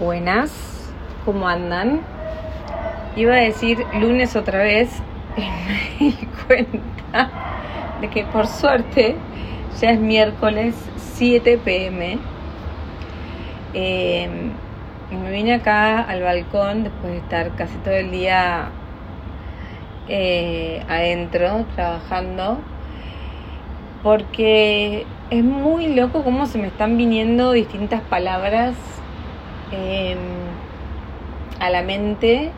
Buenas, ¿cómo andan? Iba a decir lunes otra vez y me di cuenta de que por suerte ya es miércoles 7 pm. Eh, me vine acá al balcón después de estar casi todo el día eh, adentro trabajando porque es muy loco cómo se me están viniendo distintas palabras eh, a la mente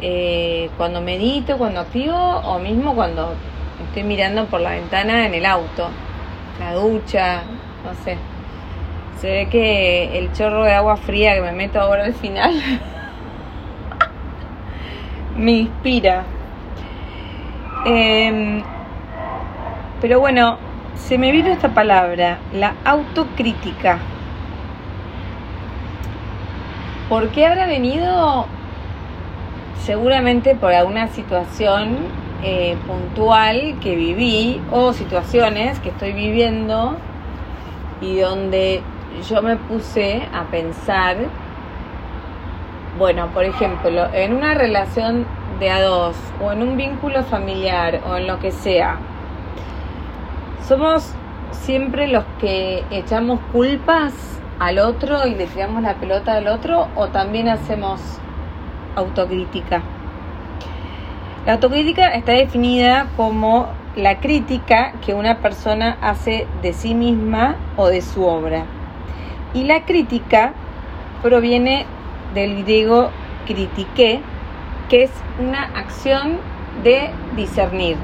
eh, cuando medito, cuando activo o mismo cuando estoy mirando por la ventana en el auto, la ducha, no sé. Se ve que el chorro de agua fría que me meto ahora al final me inspira. Eh, pero bueno, se me vino esta palabra, la autocrítica. ¿Por qué habrá venido? Seguramente por alguna situación eh, puntual que viví o situaciones que estoy viviendo y donde yo me puse a pensar, bueno, por ejemplo, en una relación de a dos o en un vínculo familiar o en lo que sea, somos siempre los que echamos culpas al otro y le tiramos la pelota al otro o también hacemos autocrítica. La autocrítica está definida como la crítica que una persona hace de sí misma o de su obra. Y la crítica proviene del griego critique, que es una acción de discernir.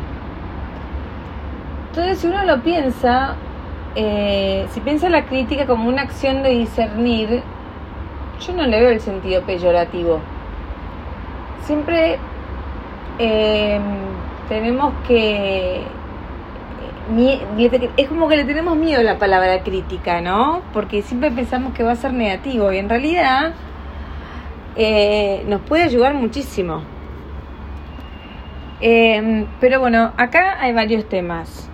Entonces, si uno lo piensa, eh, si piensa la crítica como una acción de discernir, yo no le veo el sentido peyorativo. Siempre eh, tenemos que... Es como que le tenemos miedo a la palabra crítica, ¿no? Porque siempre pensamos que va a ser negativo y en realidad eh, nos puede ayudar muchísimo. pero bueno, acá hay varios temas.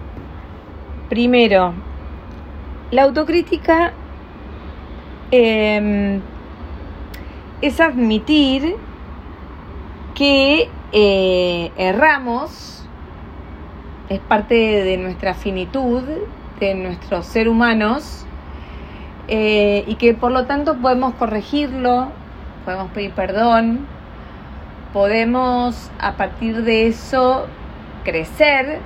Primero, la autocrítica eh, es admitir que eh, erramos, es parte de nuestra finitud, de nuestros ser humanos, eh, y que por lo tanto podemos corregirlo, podemos pedir perdón, podemos a partir de eso crecer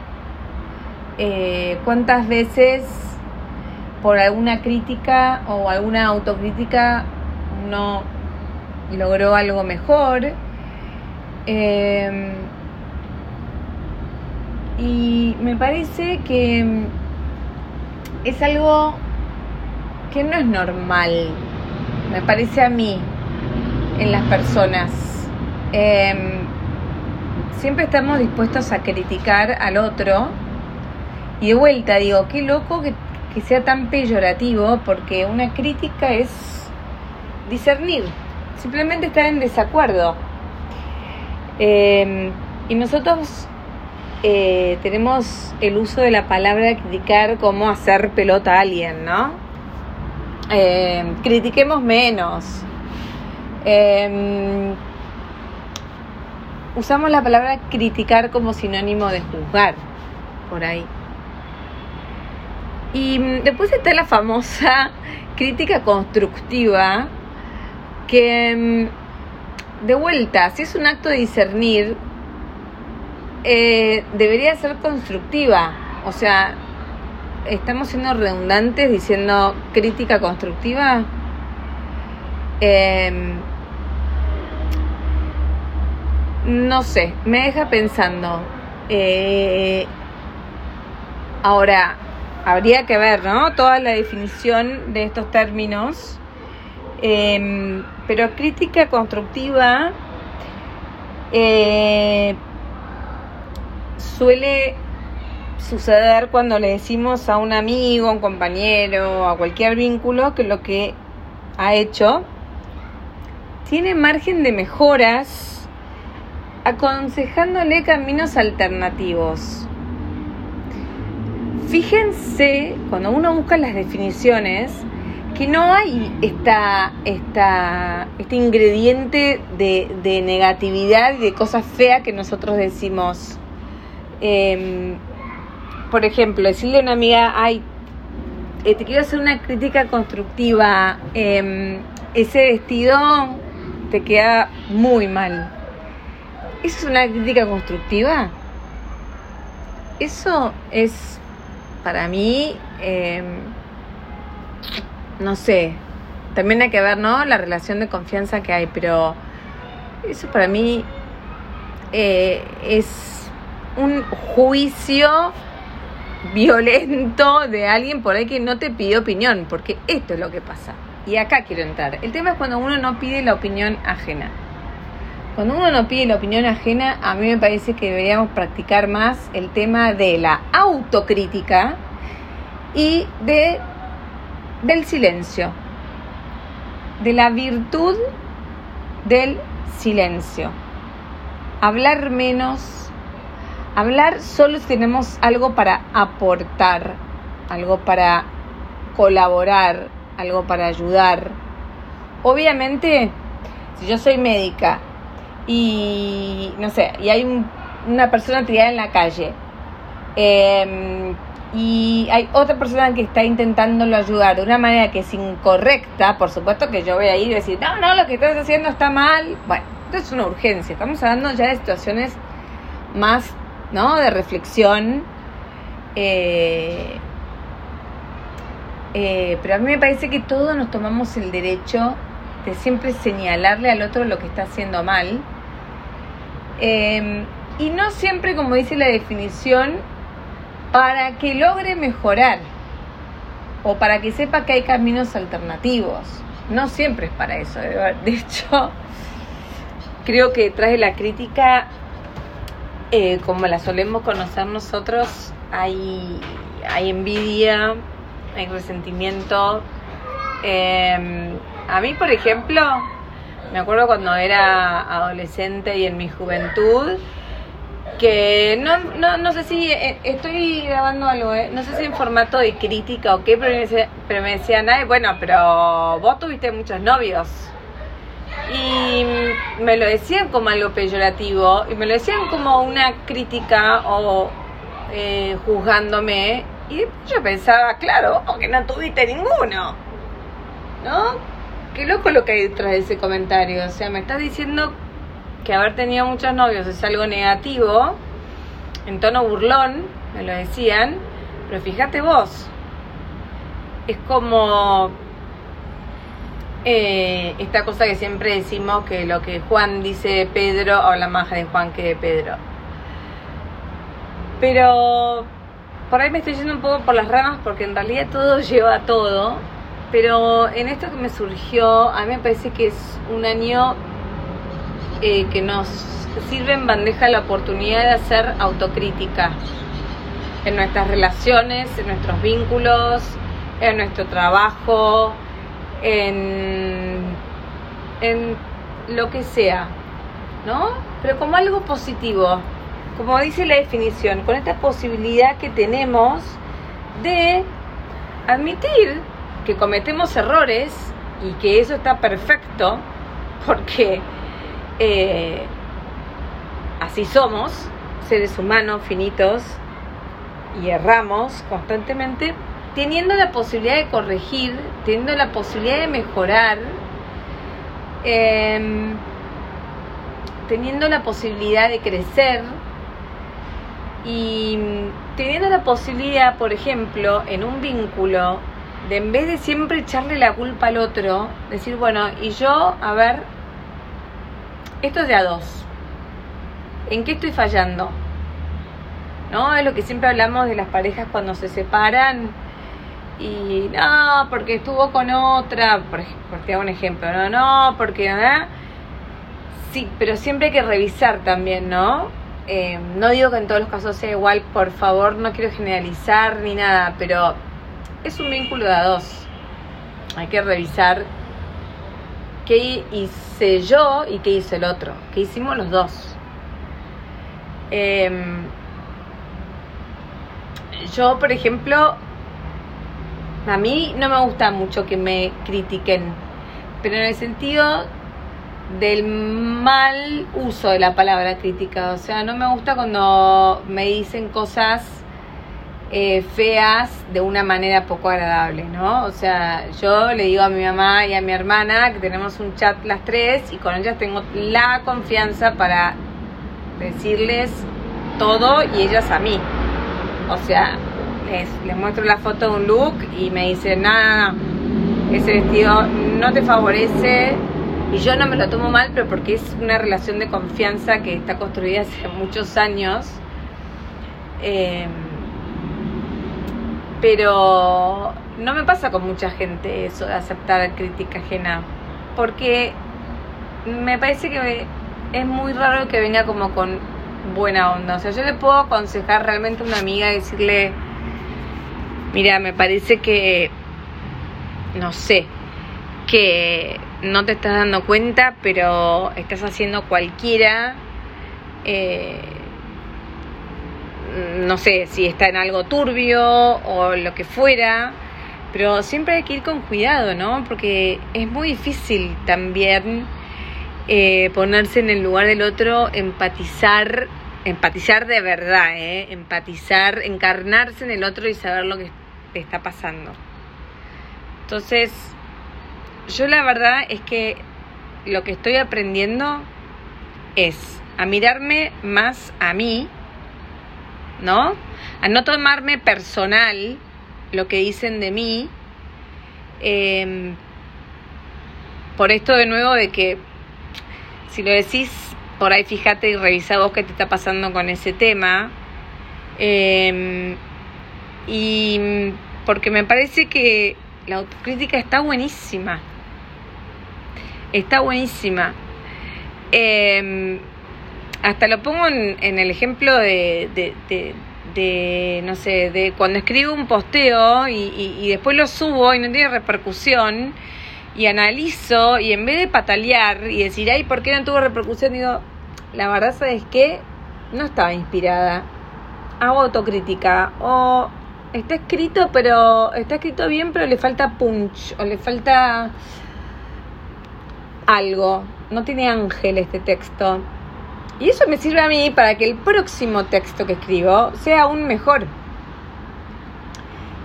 eh, cuántas veces por alguna crítica o alguna autocrítica uno logró algo mejor. Em, y me parece que es algo que no es normal, me parece a mí, en las personas. Em, siempre estamos dispuestos a criticar al otro y de vuelta digo, qué loco que, sea tan peyorativo, porque una crítica es discernir, simplemente estar en desacuerdo. Em, y nosotros eh, tenemos el uso de la palabra criticar como hacer pelota a alguien, ¿no? Em, critiquemos menos. Em, usamos la palabra criticar como sinónimo de juzgar, por ahí. Y mm, después está la famosa crítica constructiva, que mm, de vuelta, si es un acto de discernir, eh, debería ser constructiva. O sea, estamos siendo redundantes diciendo crítica constructiva. Em, no sé, me deja pensando. Eh, ahora, habría que ver, ¿no? Toda la definición de estos términos. Em, pero crítica constructiva eh, suele suceder cuando le decimos a un amigo, a un compañero, a cualquier vínculo que lo que ha hecho tiene margen de mejoras aconsejándole caminos alternativos. Fíjense, cuando uno busca las definiciones, que no hay esta, esta, este ingrediente de, de negatividad y de cosas feas que nosotros decimos. Em, por ejemplo, decirle a una amiga, ay, eh, te quiero hacer una crítica constructiva, em, ese vestido te queda muy mal. ¿Eso es una crítica constructiva? Eso es, para mí, em, no sé, también hay que ver, ¿no? La relación de confianza que hay, pero eso para mí eh, es un juicio violento de alguien por ahí que no te pidió opinión, porque esto es lo que pasa. Y acá quiero entrar. El tema es cuando uno no pide la opinión ajena. Cuando uno no pide la opinión ajena, a mí me parece que deberíamos practicar más el tema de la autocrítica y de del silencio, de la virtud del silencio. Hablar menos, hablar solo si tenemos algo para aportar, algo para colaborar, algo para ayudar. Obviamente, si yo soy médica y no sé, y hay una persona tirada en la calle, eh, y hay otra persona que está intentándolo ayudar de una manera que es incorrecta, por supuesto que yo voy a ir y decir, no, no, lo que estás haciendo está mal. Bueno, esto es una urgencia. Estamos hablando ya de situaciones más, ¿no? De reflexión. Eh, eh, pero a mí me parece que todos nos tomamos el derecho de siempre señalarle al otro lo que está haciendo mal. Eh, y no siempre, como dice la definición, para que logre mejorar o para que sepa que hay caminos alternativos. No siempre es para eso. De hecho, creo que detrás de la crítica, eh, como la solemos conocer nosotros, hay, hay envidia, hay resentimiento. Em, a mí, por ejemplo, me acuerdo cuando era adolescente y en mi juventud, que no, no, no sé si eh, estoy grabando algo, eh, no sé si en formato de crítica o qué, pero me, decía, pero me decían, bueno, pero vos tuviste muchos novios. Y me lo decían como algo peyorativo y me lo decían como una crítica o eh, juzgándome. Y yo pensaba, claro, porque no tuviste ninguno. ¿No? Qué loco lo que hay detrás de ese comentario. O sea, me estás diciendo que haber tenido muchos novios es algo negativo, en tono burlón, me lo decían, pero fíjate vos, es como eh, esta cosa que siempre decimos que lo que Juan dice de Pedro habla más de Juan que de Pedro. Pero por ahí me estoy yendo un poco por las ramas porque en realidad todo lleva a todo. Pero en esto que me surgió, a mí me parece que es un año eh, que nos sirve en bandeja la oportunidad de hacer autocrítica en nuestras relaciones, en nuestros vínculos, en nuestro trabajo, en, en lo que sea, ¿no? Pero como algo positivo, como dice la definición, con esta posibilidad que tenemos de admitir que cometemos errores y que eso está perfecto, porque eh, así somos, seres humanos finitos, y erramos constantemente, teniendo la posibilidad de corregir, teniendo la posibilidad de mejorar, em, teniendo la posibilidad de crecer y teniendo la posibilidad, por ejemplo, en un vínculo, de en vez de siempre echarle la culpa al otro, decir, bueno, y yo, a ver, esto es de a dos. ¿En qué estoy fallando? ¿No? Es lo que siempre hablamos de las parejas cuando se separan y no, porque estuvo con otra, por, te hago un ejemplo, no, no, porque, ¿eh? Sí, pero siempre hay que revisar también, ¿no? Eh, no digo que en todos los casos sea igual, por favor, no quiero generalizar ni nada, pero es un vínculo de a dos. Hay que revisar qué hice yo y qué hizo el otro, qué hicimos los dos. Em, yo, por ejemplo, a mí no me gusta mucho que me critiquen, pero en el sentido del mal uso de la palabra crítica. O sea, no me gusta cuando me dicen cosas eh, feas de una manera poco agradable, ¿no? O sea, yo le digo a mi mamá y a mi hermana que tenemos un chat las tres y con ellas tengo la confianza para decirles todo y ellas a mí. O sea, les, muestro la foto de un look y me dicen, nada, ese vestido no te favorece, y yo no me lo tomo mal, pero porque es una relación de confianza que está construida hace muchos años. Eh, pero no me pasa con mucha gente eso de aceptar crítica ajena. Porque me parece que es muy raro que venga como con buena onda. O sea, yo le puedo aconsejar realmente a una amiga y decirle, mira, me parece que, no sé, que no te estás dando cuenta, pero estás haciendo cualquiera. Eh, no sé si está en algo turbio o lo que fuera, pero siempre hay que ir con cuidado, ¿no? Porque es muy difícil también eh, ponerse en el lugar del otro, empatizar, empatizar de verdad, ¿eh? Empatizar, encarnarse en el otro y saber lo que está pasando. Entonces, yo la verdad es que lo que estoy aprendiendo es a mirarme más a mí, ¿no? A no tomarme personal lo que dicen de mí. Em, por esto de nuevo de que si lo decís por ahí fíjate y revisa vos qué te está pasando con ese tema. Em, y porque me parece que la autocrítica está buenísima está buenísima. Em, hasta lo pongo en, el ejemplo de, de, no sé, de cuando escribo un posteo y, después lo subo y no tiene repercusión y analizo y en vez de patalear y decir, ay, ¿por qué no tuvo repercusión? Digo, la verdad, ¿sabes qué? No estaba inspirada. Hago autocrítica o está escrito, pero está escrito bien, pero le falta punch o le falta algo, no tiene ángel este texto. Y eso me sirve a mí para que el próximo texto que escribo sea aún mejor.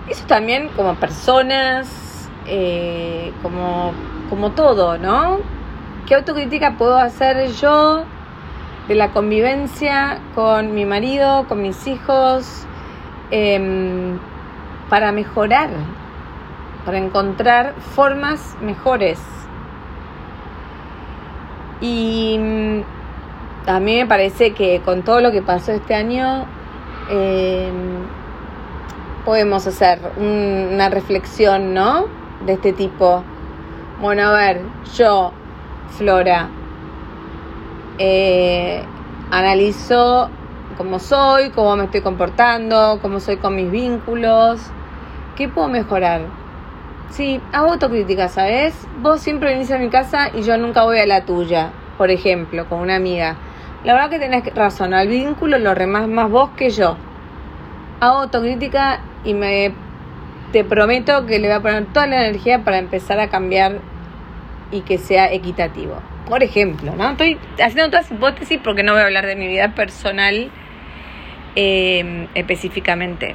Eso también como personas, eh, como, como todo, ¿no? ¿Qué autocrítica puedo hacer yo de la convivencia con mi marido, con mis hijos, em, para mejorar, para encontrar formas mejores? Y a mí me parece que con todo lo que pasó este año, em, podemos hacer una reflexión, ¿no? De este tipo. Bueno, a ver, yo, Flora, eh, analizo cómo soy, cómo me estoy comportando, cómo soy con mis vínculos, qué puedo mejorar Sí, hago autocrítica, ¿sabes? Vos siempre venís a mi casa y yo nunca voy a la tuya, por ejemplo, con una amiga. La verdad que tenés razón, al vínculo lo remás más vos que yo. Hago autocrítica y me te prometo que le voy a poner toda la energía para empezar a cambiar y que sea equitativo. Por ejemplo, ¿no? Estoy haciendo todas hipótesis porque no voy a hablar de mi vida personal eh, específicamente.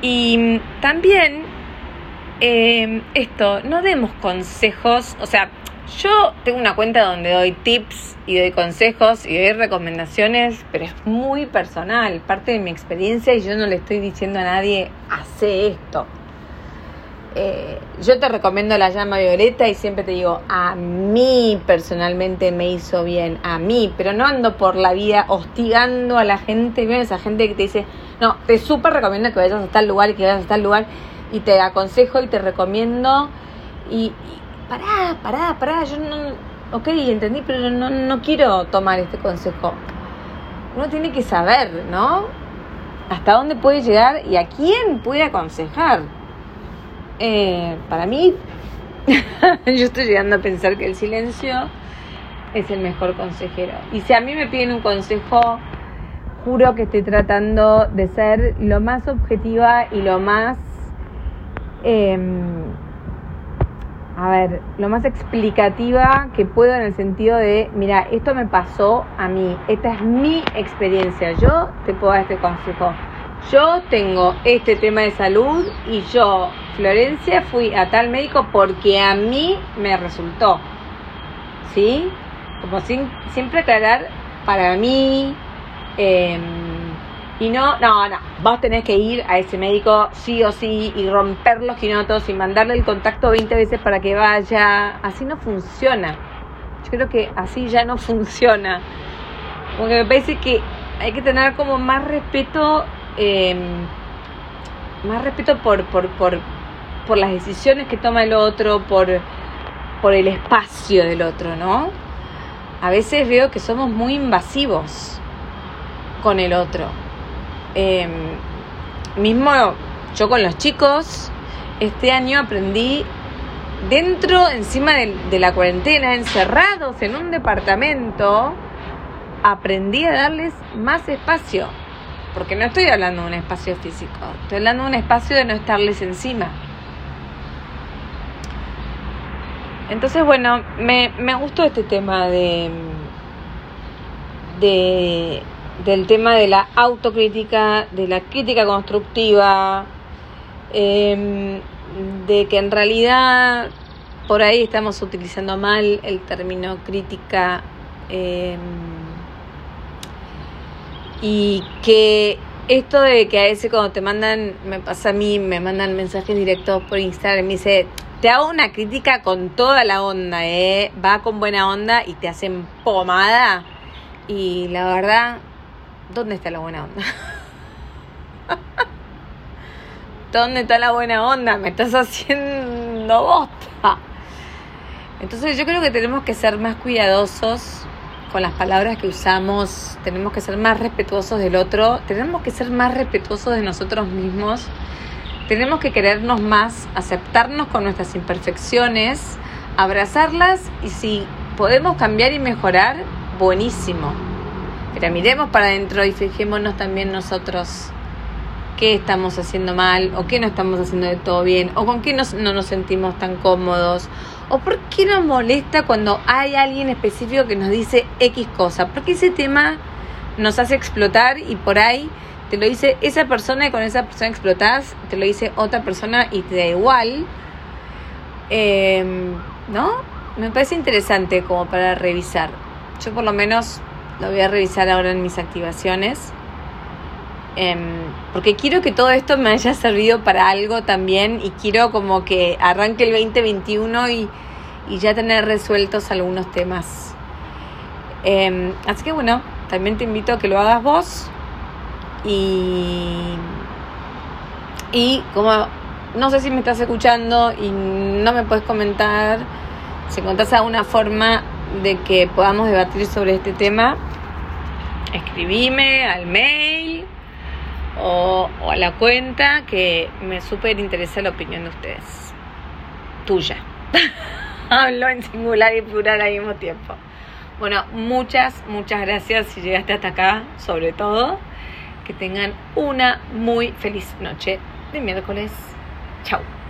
Y también eh, esto, no demos consejos, o sea, yo tengo una cuenta donde doy tips y doy consejos y doy recomendaciones, pero es muy personal, parte de mi experiencia y yo no le estoy diciendo a nadie, hace esto. Eh, yo te recomiendo la llama violeta y siempre te digo, a mí personalmente me hizo bien, a mí, pero no ando por la vida hostigando a la gente, ¿ven? esa gente que te dice, no, te súper recomiendo que vayas a tal lugar y que vayas a tal lugar y te aconsejo y te recomiendo y, pará, pará, pará, yo no, ok, entendí, pero no, no quiero tomar este consejo. Uno tiene que saber, ¿no? Hasta dónde puede llegar y a quién puede aconsejar. Eh, para mí, yo estoy llegando a pensar que el silencio es el mejor consejero. Y si a mí me piden un consejo, juro que estoy tratando de ser lo más objetiva y lo más... Em, a ver, lo más explicativa que puedo en el sentido de, mira, esto me pasó a mí, esta es mi experiencia, yo te puedo dar este consejo. Yo tengo este tema de salud y yo, Florencia, fui a tal médico porque a mí me resultó. ¿Sí? Como sin, siempre aclarar para mí. Eh, y no, no, no, vos tenés que ir a ese médico sí o sí y romper los quinotos y mandarle el contacto 20 veces para que vaya. Así no funciona. Yo creo que así ya no funciona. Porque me parece que hay que tener como más respeto, eh, más respeto por, por, por, por las decisiones que toma el otro, por, por el espacio del otro, ¿no? A veces veo que somos muy invasivos con el otro eh, mismo yo con los chicos, este año aprendí dentro, encima de, la cuarentena, encerrados en un departamento, aprendí a darles más espacio. Porque no estoy hablando de un espacio físico, estoy hablando de un espacio de no estarles encima. Entonces, bueno, me, me gustó este tema de, de del tema de la autocrítica, de la crítica constructiva, em, de que en realidad por ahí estamos utilizando mal el término crítica em, y que esto de que a veces cuando te mandan, me pasa a mí, me mandan mensajes directos por Instagram, me dice, te hago una crítica con toda la onda, ¿eh? va con buena onda y te hacen pomada. Y la verdad, ¿dónde está la buena onda? ¿Dónde está la buena onda? Me estás haciendo bosta. Entonces yo creo que tenemos que ser más cuidadosos con las palabras que usamos, tenemos que ser más respetuosos del otro, tenemos que ser más respetuosos de nosotros mismos, tenemos que querernos más, aceptarnos con nuestras imperfecciones, abrazarlas y si podemos cambiar y mejorar, buenísimo. Miremos para adentro y fijémonos también nosotros qué estamos haciendo mal o qué no estamos haciendo de todo bien o con qué no nos sentimos tan cómodos o por qué nos molesta cuando hay alguien específico que nos dice X cosa. Porque ese tema nos hace explotar y por ahí te lo dice esa persona y con esa persona explotás, te lo dice otra persona y te da igual. Em, ¿No? Me parece interesante como para revisar. Yo por lo menos lo voy a revisar ahora en mis activaciones. Em, porque quiero que todo esto me haya servido para algo también y quiero como que arranque el 2021 y, y ya tener resueltos algunos temas. Em, así que bueno, también te invito a que lo hagas vos y, y como no sé si me estás escuchando y no me puedes comentar, si encontrás alguna forma de que podamos debatir sobre este tema, escribime al mail o, a la cuenta que me súper interesa la opinión de ustedes. Tuya. Hablo en singular y plural al mismo tiempo. Bueno, muchas, muchas gracias si llegaste hasta acá, sobre todo. Que tengan una muy feliz noche de miércoles. Chao.